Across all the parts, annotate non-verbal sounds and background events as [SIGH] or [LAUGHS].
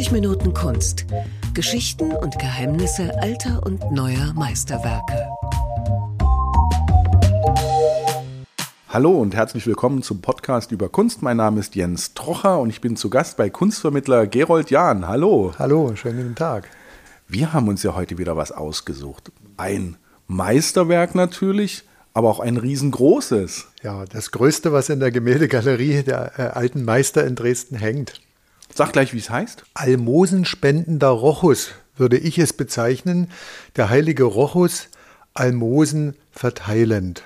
90 Minuten Kunst. Geschichten und Geheimnisse alter und neuer Meisterwerke. Hallo und herzlich willkommen zum Podcast über Kunst. Mein Name ist Jens Trocher und ich bin zu Gast bei Kunstvermittler Gerold Jahn. Hallo. Hallo, schönen guten Tag. Wir haben uns ja heute wieder was ausgesucht. Ein Meisterwerk natürlich, aber auch ein riesengroßes. Ja, das Größte, was in der Gemäldegalerie der äh, alten Meister in Dresden hängt. Sag gleich, wie es heißt. Almosenspendender Rochus würde ich es bezeichnen. Der heilige Rochus, Almosen verteilend.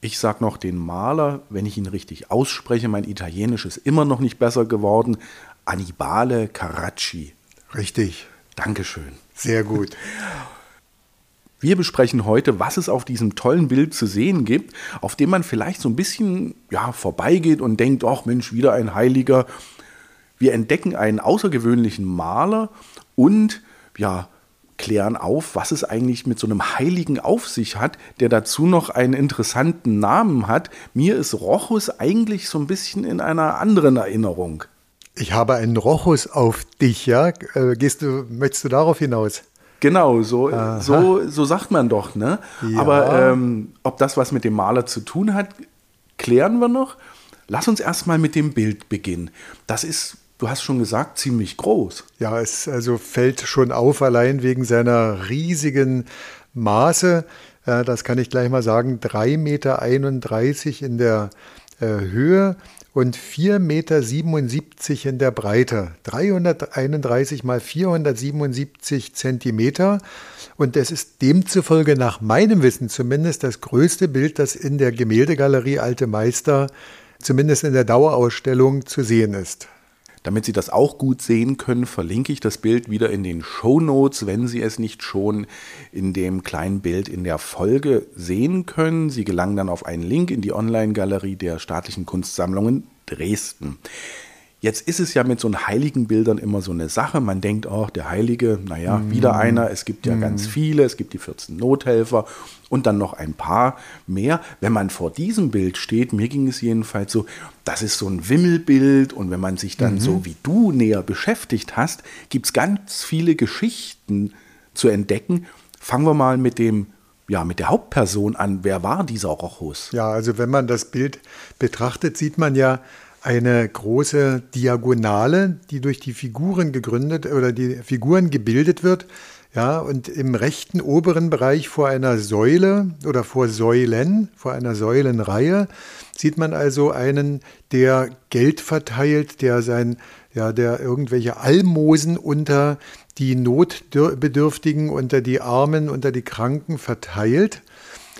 Ich sag noch den Maler, wenn ich ihn richtig ausspreche, mein Italienisch ist immer noch nicht besser geworden. Annibale Carracci. Richtig. Dankeschön. Sehr gut. [LAUGHS] Wir besprechen heute, was es auf diesem tollen Bild zu sehen gibt, auf dem man vielleicht so ein bisschen ja, vorbeigeht und denkt, ach Mensch, wieder ein Heiliger. Wir entdecken einen außergewöhnlichen Maler und ja, klären auf, was es eigentlich mit so einem Heiligen auf sich hat, der dazu noch einen interessanten Namen hat. Mir ist Rochus eigentlich so ein bisschen in einer anderen Erinnerung. Ich habe einen Rochus auf dich, ja? Äh, gehst du, möchtest du darauf hinaus? Genau, so, so, so sagt man doch, ne? Ja. Aber ähm, ob das was mit dem Maler zu tun hat, klären wir noch. Lass uns erstmal mit dem Bild beginnen. Das ist, du hast schon gesagt, ziemlich groß. Ja, es also fällt schon auf, allein wegen seiner riesigen Maße. Das kann ich gleich mal sagen, 3,31 Meter in der äh, Höhe und 4,77 Meter in der Breite. 331 mal 477 Zentimeter. Und es ist demzufolge nach meinem Wissen zumindest das größte Bild, das in der Gemäldegalerie Alte Meister, zumindest in der Dauerausstellung, zu sehen ist. Damit Sie das auch gut sehen können, verlinke ich das Bild wieder in den Show Notes, wenn Sie es nicht schon in dem kleinen Bild in der Folge sehen können. Sie gelangen dann auf einen Link in die Online-Galerie der staatlichen Kunstsammlungen Dresden. Jetzt ist es ja mit so heiligen Bildern immer so eine Sache. Man denkt auch, der Heilige, naja, mm. wieder einer. Es gibt ja mm. ganz viele. Es gibt die 14 Nothelfer und dann noch ein paar mehr. Wenn man vor diesem Bild steht, mir ging es jedenfalls so, das ist so ein Wimmelbild. Und wenn man sich dann mm so wie du näher beschäftigt hast, gibt es ganz viele Geschichten zu entdecken. Fangen wir mal mit dem ja, mit der Hauptperson an. Wer war dieser Rochus? Ja, also wenn man das Bild betrachtet, sieht man ja eine große Diagonale, die durch die Figuren gegründet oder die Figuren gebildet wird. Ja, und im rechten oberen Bereich vor einer Säule oder vor Säulen, vor einer Säulenreihe, sieht man also einen, der Geld verteilt, der sein, ja, der irgendwelche Almosen unter die Notbedürftigen, unter die Armen, unter die Kranken verteilt.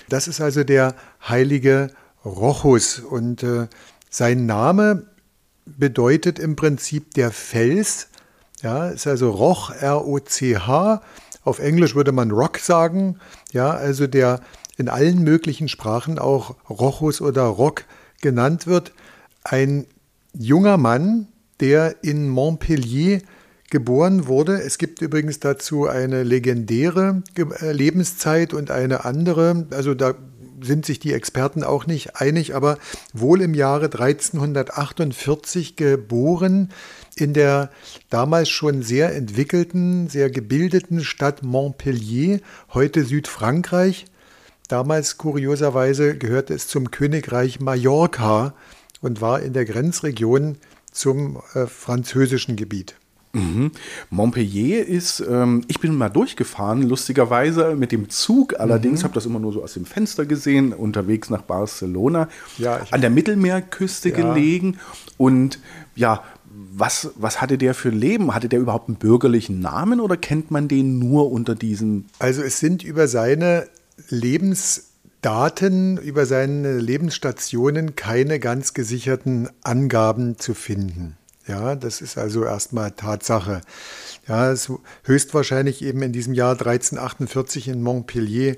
Das ist also der heilige Rochus und äh, sein Name bedeutet im Prinzip der Fels. Ja, ist also Roch, R-O-C-H. Auf Englisch würde man Rock sagen. Ja, also der in allen möglichen Sprachen auch Rochus oder Rock genannt wird. Ein junger Mann, der in Montpellier geboren wurde. Es gibt übrigens dazu eine legendäre äh, Lebenszeit und eine andere. Also da sind sich die Experten auch nicht einig, aber wohl im Jahre 1348 geboren in der damals schon sehr entwickelten, sehr gebildeten Stadt Montpellier, heute Südfrankreich. Damals kurioserweise gehörte es zum Königreich Mallorca und war in der Grenzregion zum äh, französischen Gebiet. Mhm. Montpellier ist, ähm, ich bin mal durchgefahren, lustigerweise mit dem Zug, allerdings mhm. habe das immer nur so aus dem Fenster gesehen, unterwegs nach Barcelona, ja, an der Mittelmeerküste ja. gelegen. Und ja, was, was hatte der für ein Leben? Hatte der überhaupt einen bürgerlichen Namen oder kennt man den nur unter diesen? Also es sind über seine Lebensdaten, über seine Lebensstationen keine ganz gesicherten Angaben zu finden. Ja, das ist also erstmal Tatsache. Ja, ist höchstwahrscheinlich eben in diesem Jahr 1348 in Montpellier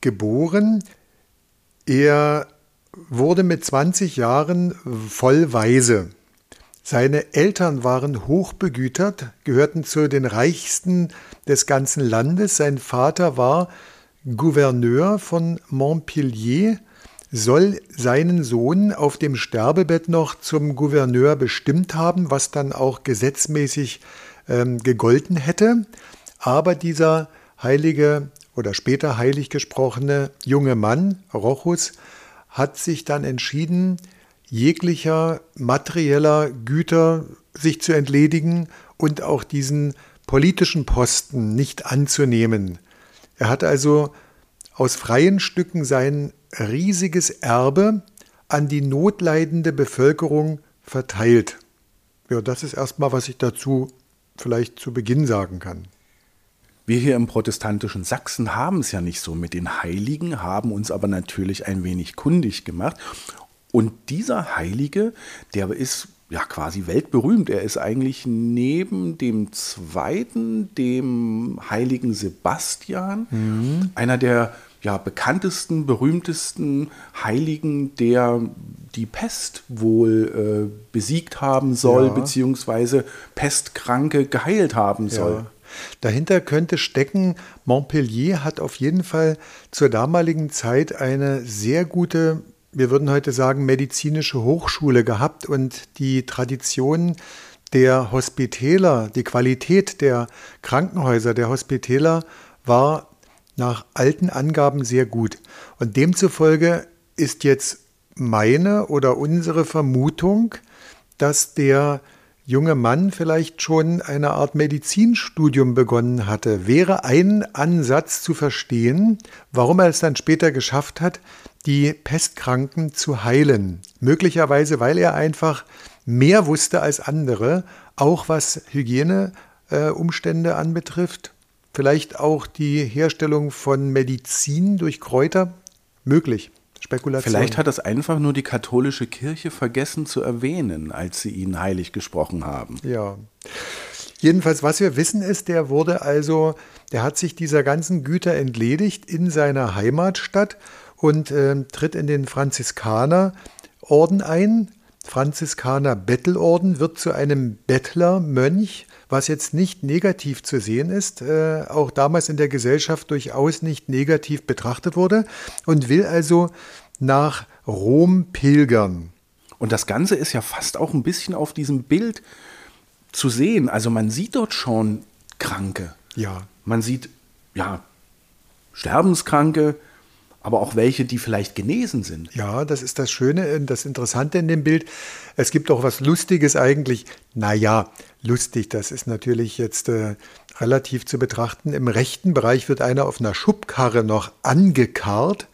geboren. Er wurde mit 20 Jahren voll Weise. Seine Eltern waren hochbegütert, gehörten zu den reichsten des ganzen Landes. Sein Vater war Gouverneur von Montpellier soll seinen Sohn auf dem Sterbebett noch zum Gouverneur bestimmt haben, was dann auch gesetzmäßig ähm, gegolten hätte. Aber dieser heilige oder später heilig gesprochene junge Mann, Rochus, hat sich dann entschieden, jeglicher materieller Güter sich zu entledigen und auch diesen politischen Posten nicht anzunehmen. Er hat also aus freien Stücken sein riesiges Erbe an die notleidende Bevölkerung verteilt. Ja, das ist erstmal, was ich dazu vielleicht zu Beginn sagen kann. Wir hier im protestantischen Sachsen haben es ja nicht so mit den Heiligen, haben uns aber natürlich ein wenig kundig gemacht. Und dieser Heilige, der ist ja quasi weltberühmt. Er ist eigentlich neben dem zweiten, dem heiligen Sebastian, mhm. einer der ja, bekanntesten, berühmtesten Heiligen, der die Pest wohl äh, besiegt haben soll, ja. beziehungsweise Pestkranke geheilt haben soll. Ja. Dahinter könnte stecken, Montpellier hat auf jeden Fall zur damaligen Zeit eine sehr gute, wir würden heute sagen, medizinische Hochschule gehabt und die Tradition der Hospitäler, die Qualität der Krankenhäuser der Hospitäler war nach alten Angaben sehr gut. Und demzufolge ist jetzt meine oder unsere Vermutung, dass der junge Mann vielleicht schon eine Art Medizinstudium begonnen hatte, wäre ein Ansatz zu verstehen, warum er es dann später geschafft hat, die Pestkranken zu heilen. Möglicherweise, weil er einfach mehr wusste als andere, auch was Hygieneumstände äh, anbetrifft Vielleicht auch die Herstellung von Medizin durch Kräuter? Möglich. Spekulation. Vielleicht hat das einfach nur die katholische Kirche vergessen zu erwähnen, als sie ihn heilig gesprochen haben. Ja. Jedenfalls, was wir wissen ist, der wurde also, der hat sich dieser ganzen Güter entledigt in seiner Heimatstadt und äh, tritt in den Franziskanerorden ein. Franziskaner Bettelorden wird zu einem Bettlermönch was jetzt nicht negativ zu sehen ist, äh, auch damals in der Gesellschaft durchaus nicht negativ betrachtet wurde und will also nach Rom pilgern. Und das Ganze ist ja fast auch ein bisschen auf diesem Bild zu sehen. Also man sieht dort schon Kranke. Ja. Man sieht, ja, Sterbenskranke, aber auch welche, die vielleicht genesen sind. Ja, das ist das Schöne, das Interessante in dem Bild. Es gibt auch was Lustiges eigentlich. Naja, lustig, das ist natürlich jetzt äh, relativ zu betrachten. Im rechten Bereich wird einer auf einer Schubkarre noch angekarrt.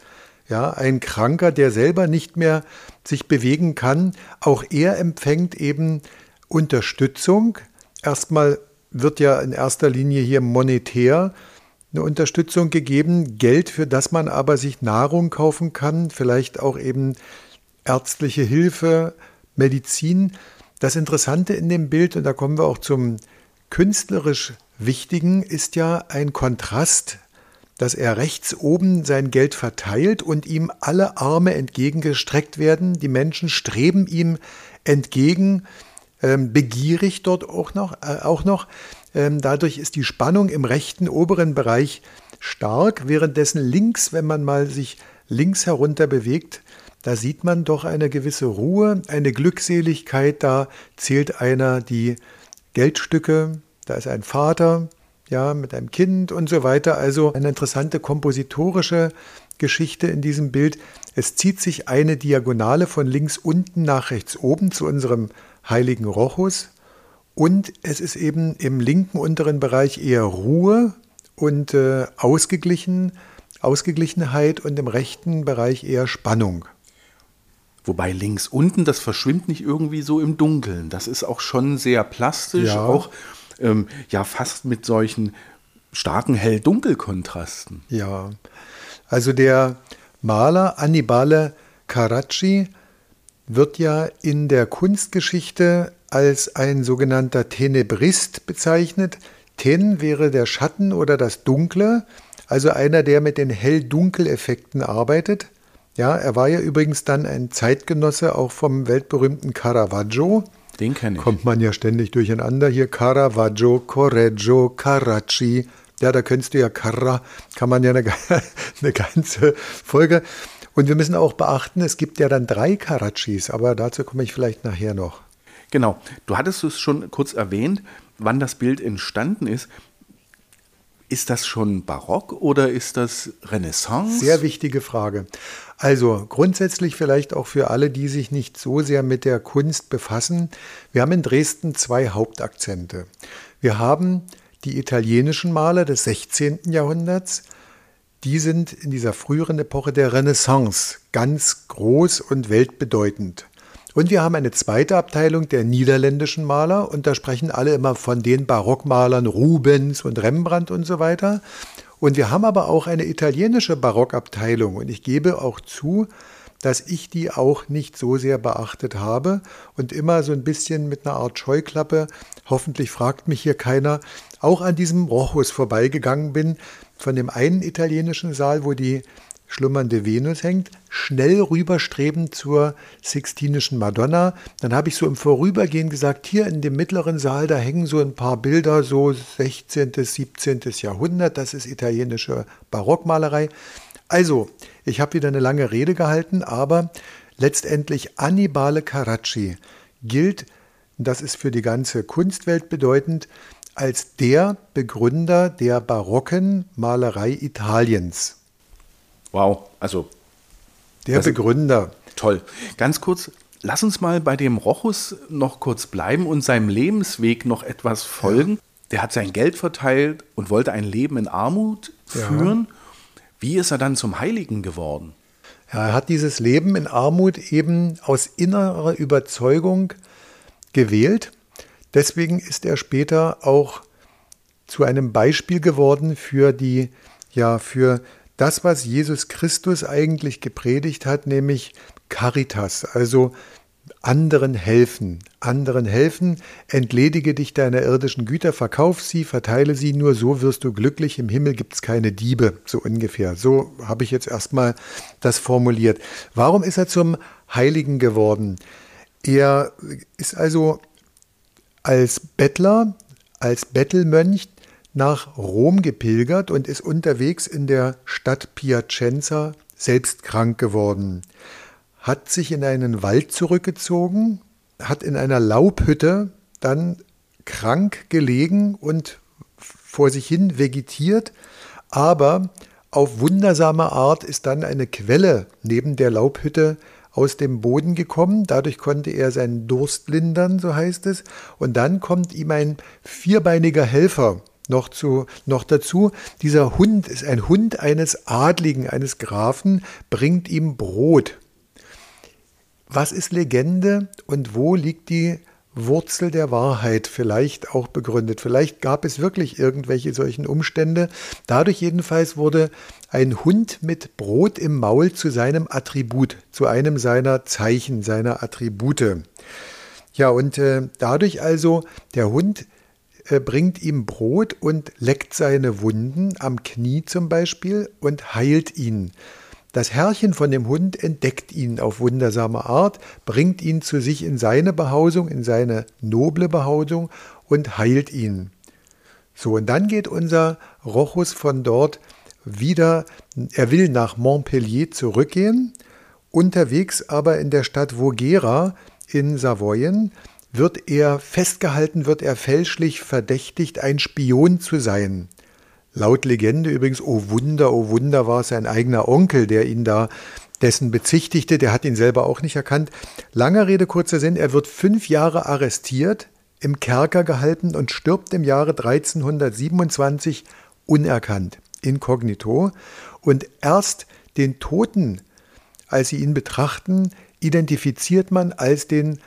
Ja, ein Kranker, der selber nicht mehr sich bewegen kann. Auch er empfängt eben Unterstützung. Erstmal wird ja in erster Linie hier monetär eine Unterstützung gegeben, Geld, für das man aber sich Nahrung kaufen kann, vielleicht auch eben ärztliche Hilfe, Medizin. Das Interessante in dem Bild, und da kommen wir auch zum künstlerisch Wichtigen, ist ja ein Kontrast, dass er rechts oben sein Geld verteilt und ihm alle Arme entgegengestreckt werden. Die Menschen streben ihm entgegen, ähm, begierig dort auch noch. Äh, auch noch. Ähm, dadurch ist die Spannung im rechten oberen Bereich stark, währenddessen links, wenn man mal sich links herunter bewegt, da sieht man doch eine gewisse Ruhe, eine Glückseligkeit, da zählt einer die Geldstücke, da ist ein Vater, ja, mit einem Kind und so weiter. Also eine interessante kompositorische Geschichte in diesem Bild. Es zieht sich eine Diagonale von links unten nach rechts oben zu unserem heiligen Rochus. Und es ist eben im linken unteren Bereich eher Ruhe und äh, ausgeglichen, Ausgeglichenheit und im rechten Bereich eher Spannung. Wobei links unten, das verschwimmt nicht irgendwie so im Dunkeln. Das ist auch schon sehr plastisch, ja. auch ähm, ja fast mit solchen starken Hell-Dunkel-Kontrasten. Ja, also der Maler Annibale Carracci wird ja in der Kunstgeschichte als ein sogenannter Tenebrist bezeichnet. Ten wäre der Schatten oder das Dunkle, also einer, der mit den Hell-Dunkel-Effekten arbeitet. Ja, er war ja übrigens dann ein Zeitgenosse auch vom weltberühmten Caravaggio. Den kenne ich. Kommt man ja ständig durcheinander. Hier Caravaggio, Correggio, Carracci. Ja, da könntest du ja Carra, kann man ja eine, [LAUGHS] eine ganze Folge. Und wir müssen auch beachten, es gibt ja dann drei Caraccis, aber dazu komme ich vielleicht nachher noch. Genau, du hattest es schon kurz erwähnt, wann das Bild entstanden ist. Ist das schon barock oder ist das Renaissance? Sehr wichtige Frage. Also grundsätzlich vielleicht auch für alle, die sich nicht so sehr mit der Kunst befassen. Wir haben in Dresden zwei Hauptakzente. Wir haben die italienischen Maler des 16. Jahrhunderts. Die sind in dieser früheren Epoche der Renaissance ganz groß und weltbedeutend. Und wir haben eine zweite Abteilung der niederländischen Maler und da sprechen alle immer von den Barockmalern Rubens und Rembrandt und so weiter. Und wir haben aber auch eine italienische Barockabteilung und ich gebe auch zu, dass ich die auch nicht so sehr beachtet habe und immer so ein bisschen mit einer Art Scheuklappe, hoffentlich fragt mich hier keiner, auch an diesem Rochus vorbeigegangen bin, von dem einen italienischen Saal, wo die schlummernde Venus hängt, schnell rüberstreben zur Sixtinischen Madonna. Dann habe ich so im Vorübergehen gesagt, hier in dem mittleren Saal, da hängen so ein paar Bilder, so 16., 17. Jahrhundert, das ist italienische Barockmalerei. Also, ich habe wieder eine lange Rede gehalten, aber letztendlich Annibale Carracci gilt, das ist für die ganze Kunstwelt bedeutend, als der Begründer der barocken Malerei Italiens. Wow, also. Der Begründer. Toll. Ganz kurz, lass uns mal bei dem Rochus noch kurz bleiben und seinem Lebensweg noch etwas folgen. Ja. Der hat sein Geld verteilt und wollte ein Leben in Armut führen. Ja. Wie ist er dann zum Heiligen geworden? Ja, er hat dieses Leben in Armut eben aus innerer Überzeugung gewählt. Deswegen ist er später auch zu einem Beispiel geworden für die, ja, für das, was Jesus Christus eigentlich gepredigt hat, nämlich Caritas, also anderen helfen, anderen helfen, entledige dich deiner irdischen Güter, verkauf sie, verteile sie, nur so wirst du glücklich, im Himmel gibt es keine Diebe, so ungefähr. So habe ich jetzt erstmal das formuliert. Warum ist er zum Heiligen geworden? Er ist also als Bettler, als Bettelmönch nach Rom gepilgert und ist unterwegs in der Stadt Piacenza selbst krank geworden, hat sich in einen Wald zurückgezogen, hat in einer Laubhütte dann krank gelegen und vor sich hin vegetiert, aber auf wundersame Art ist dann eine Quelle neben der Laubhütte aus dem Boden gekommen. Dadurch konnte er seinen Durst lindern, so heißt es. Und dann kommt ihm ein vierbeiniger Helfer noch, zu, noch dazu. Dieser Hund ist ein Hund eines Adligen, eines Grafen, bringt ihm Brot. Was ist Legende und wo liegt die Wurzel der Wahrheit vielleicht auch begründet. Vielleicht gab es wirklich irgendwelche solchen Umstände. Dadurch jedenfalls wurde ein Hund mit Brot im Maul zu seinem Attribut, zu einem seiner Zeichen, seiner Attribute. Ja, und äh, dadurch also, der Hund bringt ihm Brot und leckt seine Wunden am Knie zum Beispiel und heilt ihn. Das Herrchen von dem Hund entdeckt ihn auf wundersame Art, bringt ihn zu sich in seine Behausung, in seine noble Behausung und heilt ihn. So, und dann geht unser Rochus von dort wieder, er will nach Montpellier zurückgehen, unterwegs aber in der Stadt Voghera in Savoyen wird er festgehalten, wird er fälschlich verdächtigt, ein Spion zu sein. Laut Legende übrigens, oh Wunder, oh Wunder, war es sein eigener Onkel, der ihn da dessen bezichtigte, der hat ihn selber auch nicht erkannt. Langer Rede, kurzer Sinn, er wird fünf Jahre arrestiert, im Kerker gehalten und stirbt im Jahre 1327 unerkannt, inkognito. Und erst den Toten, als sie ihn betrachten, identifiziert man als den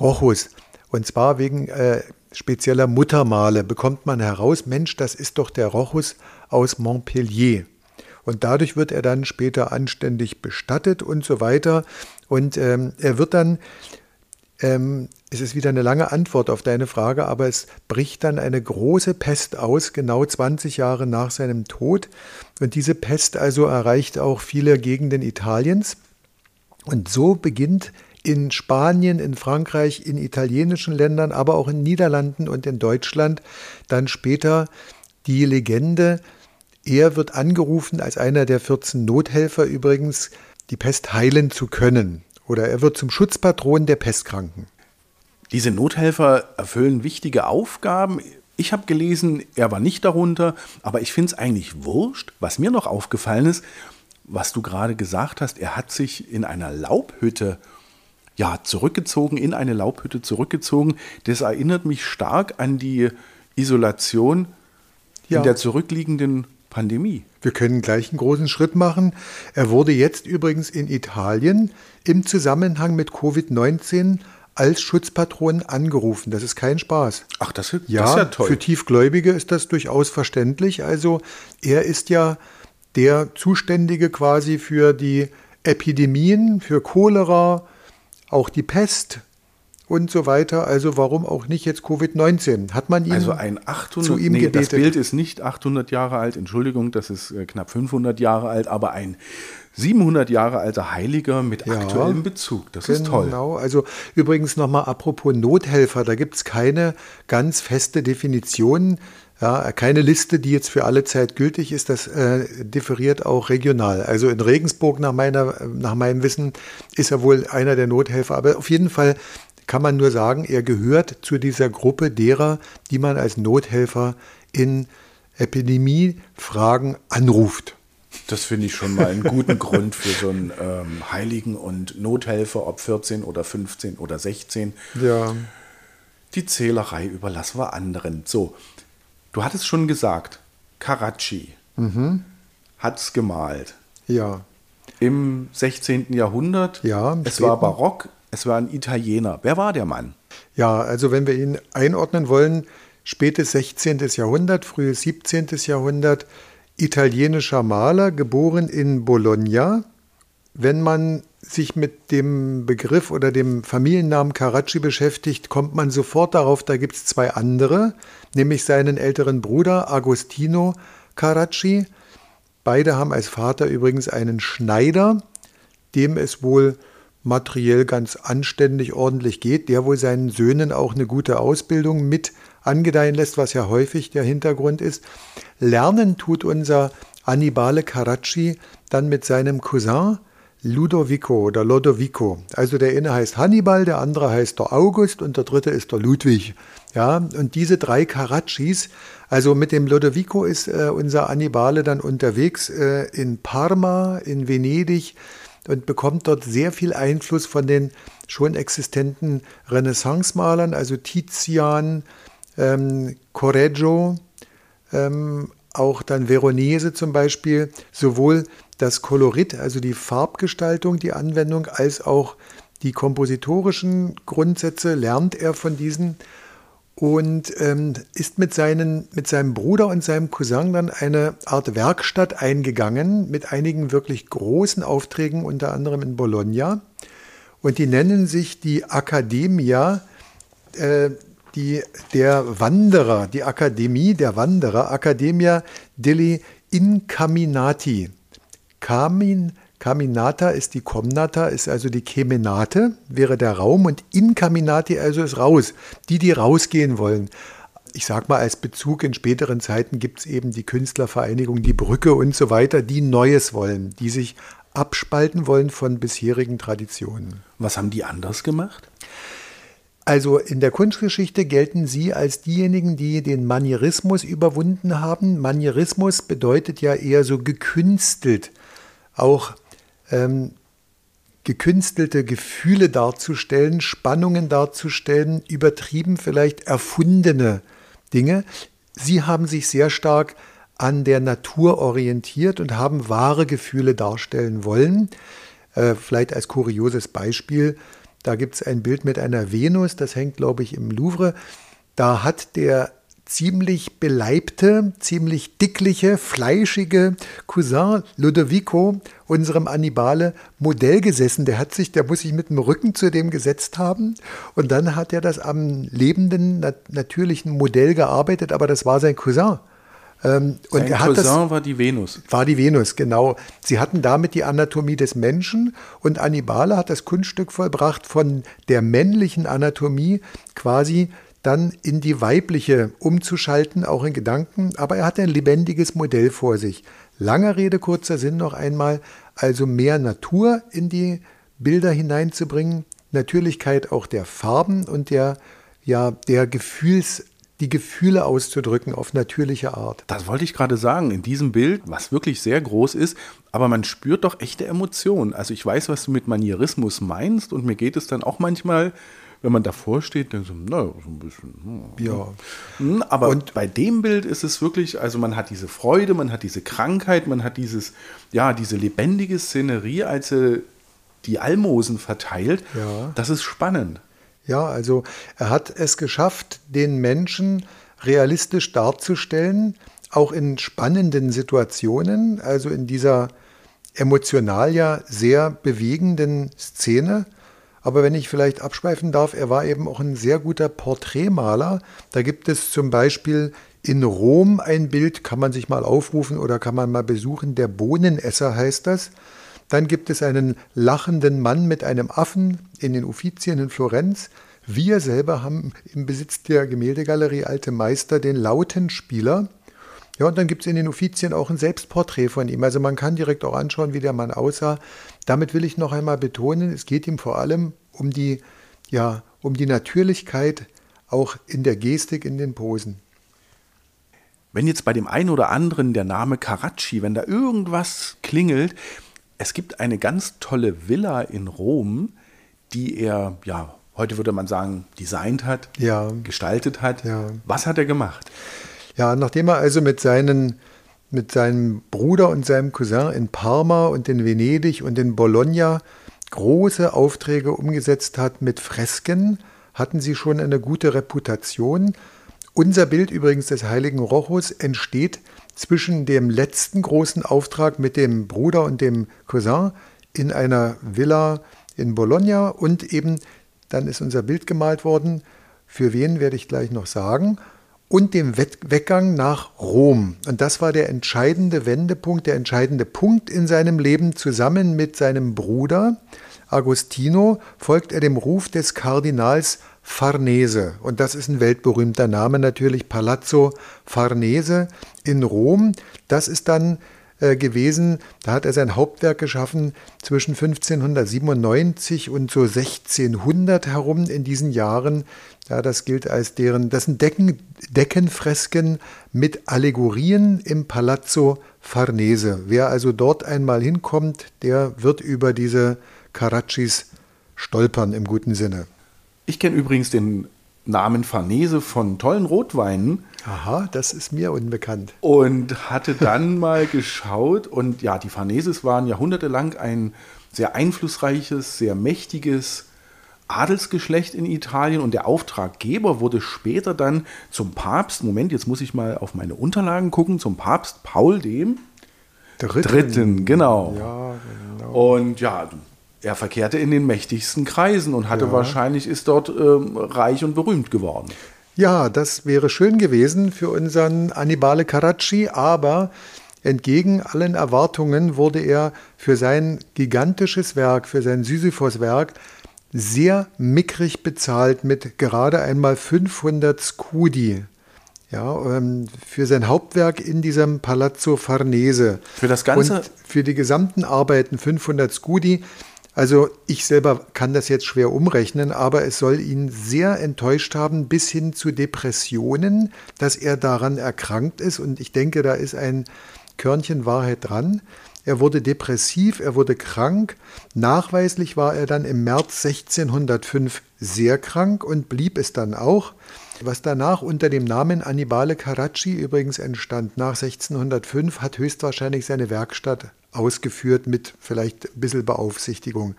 Rochus. Und zwar wegen äh, spezieller Muttermale bekommt man heraus, Mensch, das ist doch der Rochus aus Montpellier. Und dadurch wird er dann später anständig bestattet und so weiter. Und ähm, er wird dann, ähm, es ist wieder eine lange Antwort auf deine Frage, aber es bricht dann eine große Pest aus, genau 20 Jahre nach seinem Tod. Und diese Pest also erreicht auch viele Gegenden Italiens. Und so beginnt in Spanien, in Frankreich, in italienischen Ländern, aber auch in Niederlanden und in Deutschland dann später die Legende. Er wird angerufen als einer der 14 Nothelfer übrigens. die Pest heilen zu können. Oder er wird zum Schutzpatron der Pestkranken. Diese Nothelfer erfüllen wichtige Aufgaben. Ich habe gelesen, er war nicht darunter, aber ich finde es eigentlich wurscht. Was mir noch aufgefallen ist, was du gerade gesagt hast, er hat sich in einer Laubhütte ja, zurückgezogen, in eine Laubhütte zurückgezogen. Das erinnert mich stark an die Isolation ja. in der zurückliegenden Pandemie. Wir können gleich einen großen Schritt machen. Er wurde jetzt übrigens in Italien im Zusammenhang mit Covid-19 als Schutzpatron angerufen. Das ist kein Spaß. Ach, das, ist, ja, das ist ja toll. Für Tiefgläubige ist das durchaus verständlich. Also er ist ja der Zuständige quasi für die Epidemien, für Cholera, auch die Pest und so weiter. Also warum auch nicht jetzt Covid-19? Hat man ihn Also ein 800, zu ihm nee, gebetet? das Bild ist nicht 800 Jahre alt, Entschuldigung, das ist äh, knapp 500 Jahre alt, aber ein 700 Jahre alter Heiliger mit Ja, aktuellem Bezug. Das ist toll. Genau, also übrigens nochmal apropos Nothelfer, da gibt es keine ganz feste Definition, ja, keine Liste, die jetzt für alle Zeit gültig ist, das äh, differiert auch regional. Also in Regensburg nach, meiner, nach meinem Wissen ist er wohl einer der Nothelfer, aber auf jeden Fall kann man nur sagen, er gehört zu dieser Gruppe derer, die man als Nothelfer in Epidemiefragen anruft. Das finde ich schon mal einen guten Grund für so einen ähm, Heiligen und Nothelfer, ob 14 oder 15 oder 16. Ja, Die Zählerei überlassen wir anderen. So, du hattest schon gesagt, Carracci hat es gemalt. ja. Im 16. Jahrhundert. Ja, Es war barock, es war ein Italiener. Wer war der Mann? Ja, also wenn wir ihn einordnen wollen, spätes 16. Jahrhundert, frühes 17. Jahrhundert, italienischer Maler, geboren in Bologna. Wenn man sich mit dem Begriff oder dem Familiennamen Carracci beschäftigt, kommt man sofort darauf, da gibt es zwei andere, nämlich seinen älteren Bruder Agostino Carracci. Beide haben als Vater übrigens einen Schneider, dem es wohl materiell ganz anständig ordentlich geht, der wohl seinen Söhnen auch eine gute Ausbildung mit angedeihen lässt, was ja häufig der Hintergrund ist. Lernen tut unser Annibale Carracci dann mit seinem Cousin Ludovico oder Lodovico. Also der eine heißt Hannibal, der andere heißt der August und der dritte ist der Ludwig. Ja, und diese drei Carraccis, also mit dem Lodovico ist äh, unser Annibale dann unterwegs äh, in Parma, in Venedig und bekommt dort sehr viel Einfluss von den schon existenten Renaissance-Malern, also Tizian, ähm, Correggio, ähm, auch dann Veronese zum Beispiel, sowohl das Kolorit, also die Farbgestaltung, die Anwendung, als auch die kompositorischen Grundsätze lernt er von diesen und ähm, ist mit, seinen, mit seinem Bruder und seinem Cousin dann eine Art Werkstatt eingegangen mit einigen wirklich großen Aufträgen, unter anderem in Bologna. Und die nennen sich die Academia äh, die, der Wanderer, die Akademie der Wanderer, Academia degli Incaminati. Camin, Caminata ist die Comnata, ist also die Kemenate, wäre der Raum und Incaminati also ist raus, die, die rausgehen wollen. Ich sag mal, als Bezug in späteren Zeiten gibt es eben die Künstlervereinigung, die Brücke und so weiter, die Neues wollen, die sich abspalten wollen von bisherigen Traditionen. Was haben die anders gemacht? Also in der Kunstgeschichte gelten sie als diejenigen, die den Manierismus überwunden haben. Manierismus bedeutet ja eher so gekünstelt, auch ähm, gekünstelte Gefühle darzustellen, Spannungen darzustellen, übertrieben vielleicht erfundene Dinge. Sie haben sich sehr stark an der Natur orientiert und haben wahre Gefühle darstellen wollen. Äh, vielleicht als kurioses Beispiel, da gibt es ein Bild mit einer Venus, das hängt, glaube ich, im Louvre. Da hat der ziemlich beleibte, ziemlich dickliche, fleischige Cousin Ludovico unserem Annibale Modell gesessen. Der hat sich, der muss sich mit dem Rücken zu dem gesetzt haben und dann hat er das am lebenden, nat natürlichen Modell gearbeitet, aber das war sein Cousin. Ähm, und Sein er hat das, Cousin war die Venus. war die Venus, genau. Sie hatten damit die Anatomie des Menschen und Annibale hat das Kunststück vollbracht, von der männlichen Anatomie quasi dann in die weibliche umzuschalten, auch in Gedanken. Aber er hat ein lebendiges Modell vor sich. Langer Rede, kurzer Sinn noch einmal. also mehr Natur in die Bilder hineinzubringen, Natürlichkeit auch der Farben und der, ja, der Gefühls, die Gefühle auszudrücken auf natürliche Art. Das wollte ich gerade sagen, in diesem Bild, was wirklich sehr groß ist, aber man spürt doch echte Emotionen. Also ich weiß, was du mit Manierismus meinst und mir geht es dann auch manchmal, wenn man davor steht, denkt so, na, so ein bisschen. Hm, Ja. hm, Aber und bei dem Bild ist es wirklich, also man hat diese Freude, man hat diese Krankheit, man hat dieses, ja, diese lebendige Szenerie, als er die Almosen verteilt. Ja. Das ist spannend. Ja, also er hat es geschafft, den Menschen realistisch darzustellen, auch in spannenden Situationen, also in dieser emotional ja sehr bewegenden Szene. Aber wenn ich vielleicht abschweifen darf, er war eben auch ein sehr guter Porträtmaler. Da gibt es zum Beispiel in Rom ein Bild, kann man sich mal aufrufen oder kann man mal besuchen. Der Bohnenesser heißt das. Dann gibt es einen lachenden Mann mit einem Affen in den Uffizien in Florenz. Wir selber haben im Besitz der Gemäldegalerie Alte Meister den Lautenspieler. Ja, und dann gibt es in den Uffizien auch ein Selbstporträt von ihm. Also man kann direkt auch anschauen, wie der Mann aussah. Damit will ich noch einmal betonen, es geht ihm vor allem um die, ja, um die Natürlichkeit auch in der Gestik, in den Posen. Wenn jetzt bei dem einen oder anderen der Name Caracci, wenn da irgendwas klingelt, es gibt eine ganz tolle Villa in Rom, die er, ja, heute würde man sagen, designt hat, Ja. gestaltet hat. Ja. Was hat er gemacht? Ja, nachdem er also mit, seinen, mit seinem Bruder und seinem Cousin in Parma und in Venedig und in Bologna große Aufträge umgesetzt hat mit Fresken, hatten sie schon eine gute Reputation. Unser Bild übrigens des heiligen Rochus entsteht zwischen dem letzten großen Auftrag mit dem Bruder und dem Cousin in einer Villa in Bologna und eben dann ist unser Bild gemalt worden. Für wen werde ich gleich noch sagen und dem Weggang nach Rom. Und das war der entscheidende Wendepunkt, der entscheidende Punkt in seinem Leben. Zusammen mit seinem Bruder Agostino folgt er dem Ruf des Kardinals Farnese. Und das ist ein weltberühmter Name natürlich, Palazzo Farnese in Rom. Das ist dann äh, gewesen, da hat er sein Hauptwerk geschaffen zwischen 1597 und so 1600 herum in diesen Jahren. Ja, das gilt als deren, das sind Decken, Deckenfresken mit Allegorien im Palazzo Farnese. Wer also dort einmal hinkommt, der wird über diese Caraccis stolpern im guten Sinne. Ich kenne übrigens den Namen Farnese von tollen Rotweinen Aha, das ist mir unbekannt. und hatte dann [LAUGHS] mal geschaut und ja, die Farneses waren jahrhundertelang ein sehr einflussreiches, sehr mächtiges Adelsgeschlecht in Italien und der Auftraggeber wurde später dann zum Papst, Moment, jetzt muss ich mal auf meine Unterlagen gucken, zum Papst Paul dem Dritten. Dritten, genau. Ja, genau. Und ja, er verkehrte in den mächtigsten Kreisen und hatte wahrscheinlich, ist dort ähm, reich und berühmt geworden. Ja, das wäre schön gewesen für unseren Annibale Caracci, aber entgegen allen Erwartungen wurde er für sein gigantisches Werk, für sein Sisyphos-Werk sehr mickrig bezahlt mit gerade einmal 500 Scudi. Ja, ähm, für sein Hauptwerk in diesem Palazzo Farnese. Für das Ganze? Und für die gesamten Arbeiten 500 Scudi. Also ich selber kann das jetzt schwer umrechnen, aber es soll ihn sehr enttäuscht haben, bis hin zu Depressionen, dass er daran erkrankt ist. Und ich denke, da ist ein Körnchen Wahrheit dran. Er wurde depressiv, er wurde krank. Nachweislich war er dann im März 1605 sehr krank und blieb es dann auch. Was danach unter dem Namen Annibale Caracci übrigens entstand, nach 1605, hat höchstwahrscheinlich seine Werkstatt ausgeführt mit vielleicht ein bisschen Beaufsichtigung.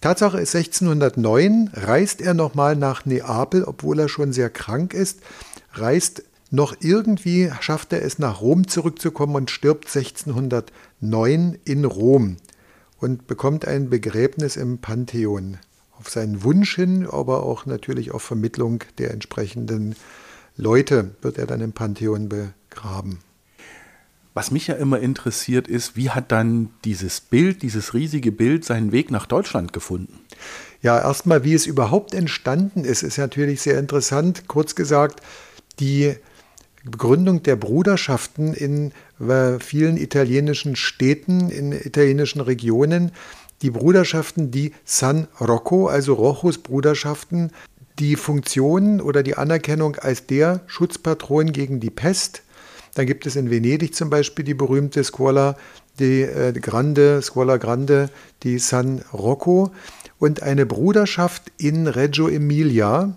Tatsache ist 1609 reist er nochmal nach Neapel, obwohl er schon sehr krank ist, reist noch irgendwie, schafft er es nach Rom zurückzukommen und stirbt 1609 in Rom und bekommt ein Begräbnis im Pantheon. Auf seinen Wunsch hin, aber auch natürlich auf Vermittlung der entsprechenden Leute wird er dann im Pantheon begraben. Was mich ja immer interessiert ist, wie hat dann dieses Bild, dieses riesige Bild seinen Weg nach Deutschland gefunden? Ja, erstmal, wie es überhaupt entstanden ist, ist natürlich sehr interessant. Kurz gesagt, die Gründung der Bruderschaften in äh, vielen italienischen Städten, in italienischen Regionen. Die Bruderschaften, die San Rocco, also Rochos Bruderschaften, die Funktion oder die Anerkennung als der Schutzpatron gegen die Pest. Dann gibt es in Venedig zum Beispiel die berühmte Scuola die äh, Grande, Scuola Grande, die San Rocco und eine Bruderschaft in Reggio Emilia,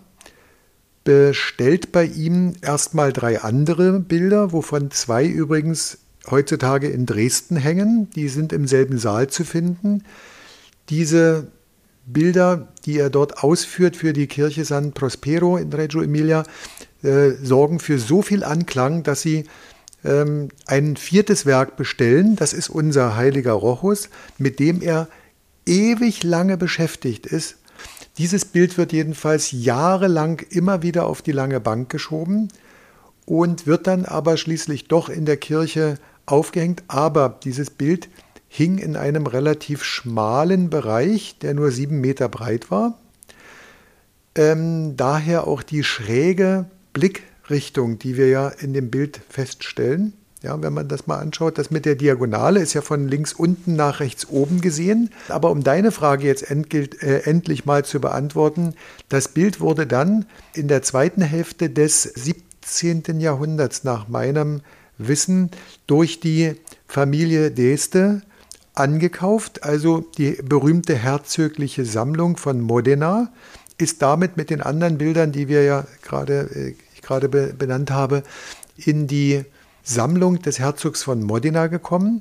bestellt bei ihm erstmal drei andere Bilder, wovon zwei übrigens heutzutage in Dresden hängen. Die sind im selben Saal zu finden. Diese Bilder, die er dort ausführt für die Kirche San Prospero in Reggio Emilia, äh, sorgen für so viel Anklang, dass sie ähm, ein viertes Werk bestellen. Das ist unser heiliger Rochus, mit dem er ewig lange beschäftigt ist dieses Bild wird jedenfalls jahrelang immer wieder auf die lange Bank geschoben und wird dann aber schließlich doch in der Kirche aufgehängt. Aber dieses Bild hing in einem relativ schmalen Bereich, der nur sieben Meter breit war. Ähm, daher auch die schräge Blickrichtung, die wir ja in dem Bild feststellen. Ja, wenn man das mal anschaut, das mit der Diagonale ist ja von links unten nach rechts oben gesehen. Aber um deine Frage jetzt endgilt, äh, endlich mal zu beantworten, das Bild wurde dann in der zweiten Hälfte des 17. Jahrhunderts nach meinem Wissen durch die Familie Deste angekauft. Also die berühmte herzögliche Sammlung von Modena ist damit mit den anderen Bildern, die wir ja gerade, äh, ich gerade benannt habe, in die Sammlung des Herzogs von Modena gekommen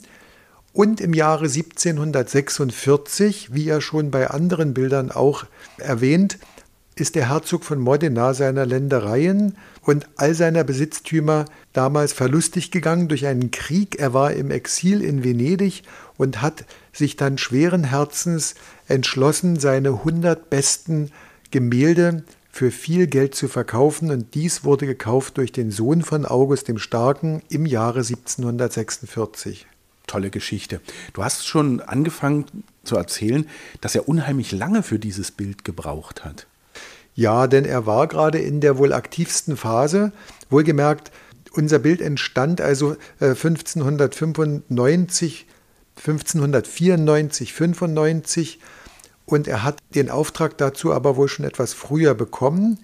und im Jahre 1746, wie er schon bei anderen Bildern auch erwähnt, ist der Herzog von Modena seiner Ländereien und all seiner Besitztümer damals verlustig gegangen durch einen Krieg. Er war im Exil in Venedig und hat sich dann schweren Herzens entschlossen, seine 100 besten Gemälde für viel Geld zu verkaufen und dies wurde gekauft durch den Sohn von August dem Starken im Jahre 1746. Tolle Geschichte. Du hast schon angefangen zu erzählen, dass er unheimlich lange für dieses Bild gebraucht hat. Ja, denn er war gerade in der wohl aktivsten Phase. Wohlgemerkt, unser Bild entstand also 1595, 1594, 95 und er hat den Auftrag dazu aber wohl schon etwas früher bekommen.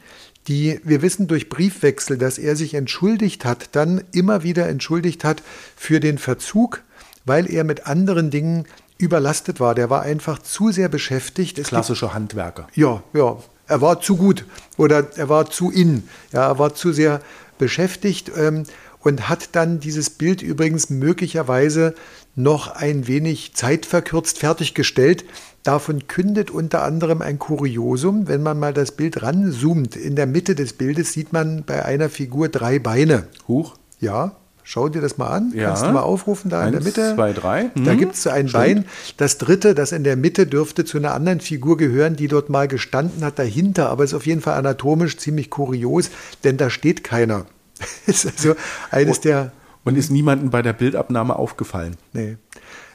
Die, wir wissen durch Briefwechsel, dass er sich entschuldigt hat, dann immer wieder entschuldigt hat für den Verzug, weil er mit anderen Dingen überlastet war. Der war einfach zu sehr beschäftigt. Klassischer Handwerker. Ja, ja. Er war zu gut oder er war zu in. Ja, er war zu sehr beschäftigt ähm, und hat dann dieses Bild übrigens möglicherweise noch ein wenig zeitverkürzt fertiggestellt. Davon kündet unter anderem ein Kuriosum. Wenn man mal das Bild ranzoomt, in der Mitte des Bildes sieht man bei einer Figur drei Beine. Huch. Ja, schau dir das mal an. Ja. Kannst du mal aufrufen da Eins, in der Mitte? zwei, drei. Da Mhm. gibt es so ein Stimmt. Bein. Das dritte, das in der Mitte, dürfte zu einer anderen Figur gehören, die dort mal gestanden hat dahinter. Aber ist auf jeden Fall anatomisch ziemlich kurios, denn da steht keiner. [LAUGHS] ist also eines der Und ist niemandem bei der Bildabnahme aufgefallen. Nee.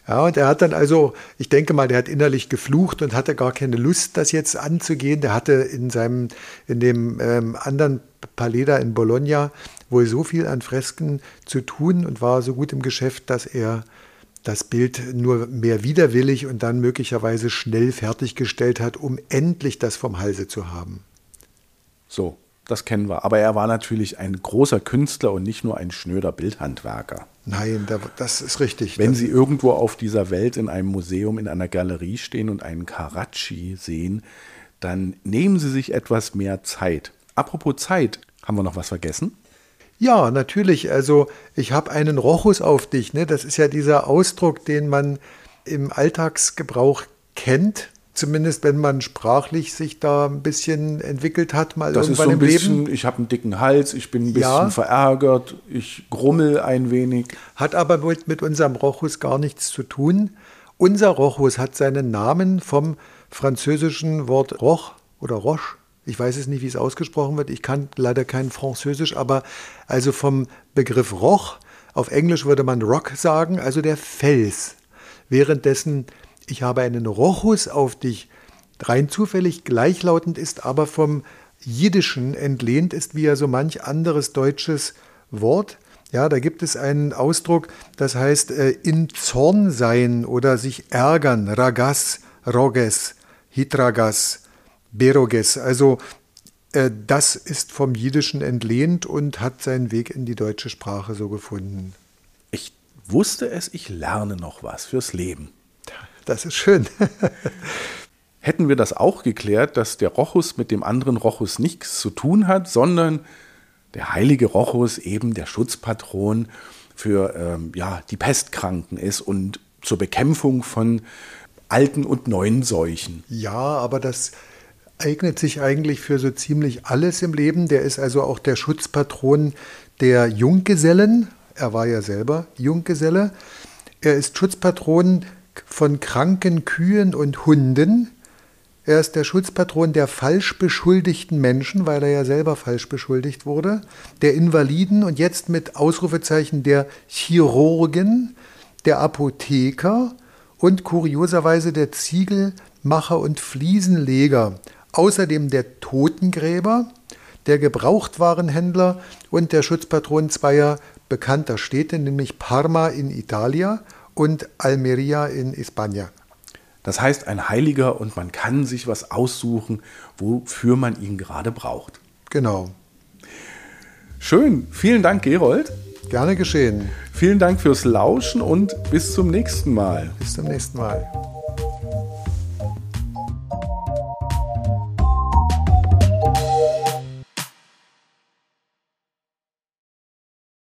Ja, und er hat dann also, ich denke mal, der hat innerlich geflucht und hatte gar keine Lust, das jetzt anzugehen. Der hatte in seinem, in dem ähm, anderen Palais da in Bologna wohl so viel an Fresken zu tun und war so gut im Geschäft, dass er das Bild nur mehr widerwillig und dann möglicherweise schnell fertiggestellt hat, um endlich das vom Halse zu haben. So, das kennen wir. Aber er war natürlich ein großer Künstler und nicht nur ein schnöder Bildhandwerker. Nein, da, das ist richtig. Wenn Sie irgendwo auf dieser Welt in einem Museum, in einer Galerie stehen und einen Karachi sehen, dann nehmen Sie sich etwas mehr Zeit. Apropos Zeit, haben wir noch was vergessen? Ja, natürlich. Also ich habe einen Rochus auf dich. Ne? Das ist ja dieser Ausdruck, den man im Alltagsgebrauch kennt. Zumindest wenn man sprachlich sich da ein bisschen entwickelt hat, mal Das ist irgendwann so ein im bisschen, Leben. ich habe einen dicken Hals, ich bin ein bisschen Ja. verärgert, ich grummel ein wenig. Hat aber mit, mit unserem Rochus gar nichts zu tun. Unser Rochus hat seinen Namen vom französischen Wort Roch oder Roche. Ich weiß es nicht, wie es ausgesprochen wird. Ich kann leider kein Französisch, aber also vom Begriff Roch, auf Englisch würde man Rock sagen, also der Fels. Währenddessen ich habe einen Rochus auf dich rein zufällig gleichlautend ist, aber vom Jiddischen entlehnt ist, wie ja so manch anderes deutsches Wort. Ja, da gibt es einen Ausdruck, das heißt äh, in Zorn sein oder sich ärgern, ragas, roges, hitragas, beroges. Also äh, das ist vom Jiddischen entlehnt und hat seinen Weg in die deutsche Sprache so gefunden. Ich wusste es, ich lerne noch was fürs Leben. Das ist schön. [LAUGHS] Hätten wir das auch geklärt, dass der Rochus mit dem anderen Rochus nichts zu tun hat, sondern der heilige Rochus eben der Schutzpatron für ähm, ja, die Pestkranken ist und zur Bekämpfung von alten und neuen Seuchen. Ja, aber das eignet sich eigentlich für so ziemlich alles im Leben. Der ist also auch der Schutzpatron der Junggesellen. Er war ja selber Junggeselle. Er ist Schutzpatron von kranken Kühen und Hunden. Er ist der Schutzpatron der falsch beschuldigten Menschen, weil er ja selber falsch beschuldigt wurde, der Invaliden und jetzt mit Ausrufezeichen der Chirurgen, der Apotheker und kurioserweise der Ziegelmacher und Fliesenleger. Außerdem der Totengräber, der Gebrauchtwarenhändler und der Schutzpatron zweier bekannter Städte, nämlich Parma in Italien und Almeria in Spanien. Das heißt, ein Heiliger und man kann sich was aussuchen, wofür man ihn gerade braucht. Genau. Schön. Vielen Dank, Gerold. Gerne geschehen. Vielen Dank fürs Lauschen und bis zum nächsten Mal. Bis zum nächsten Mal.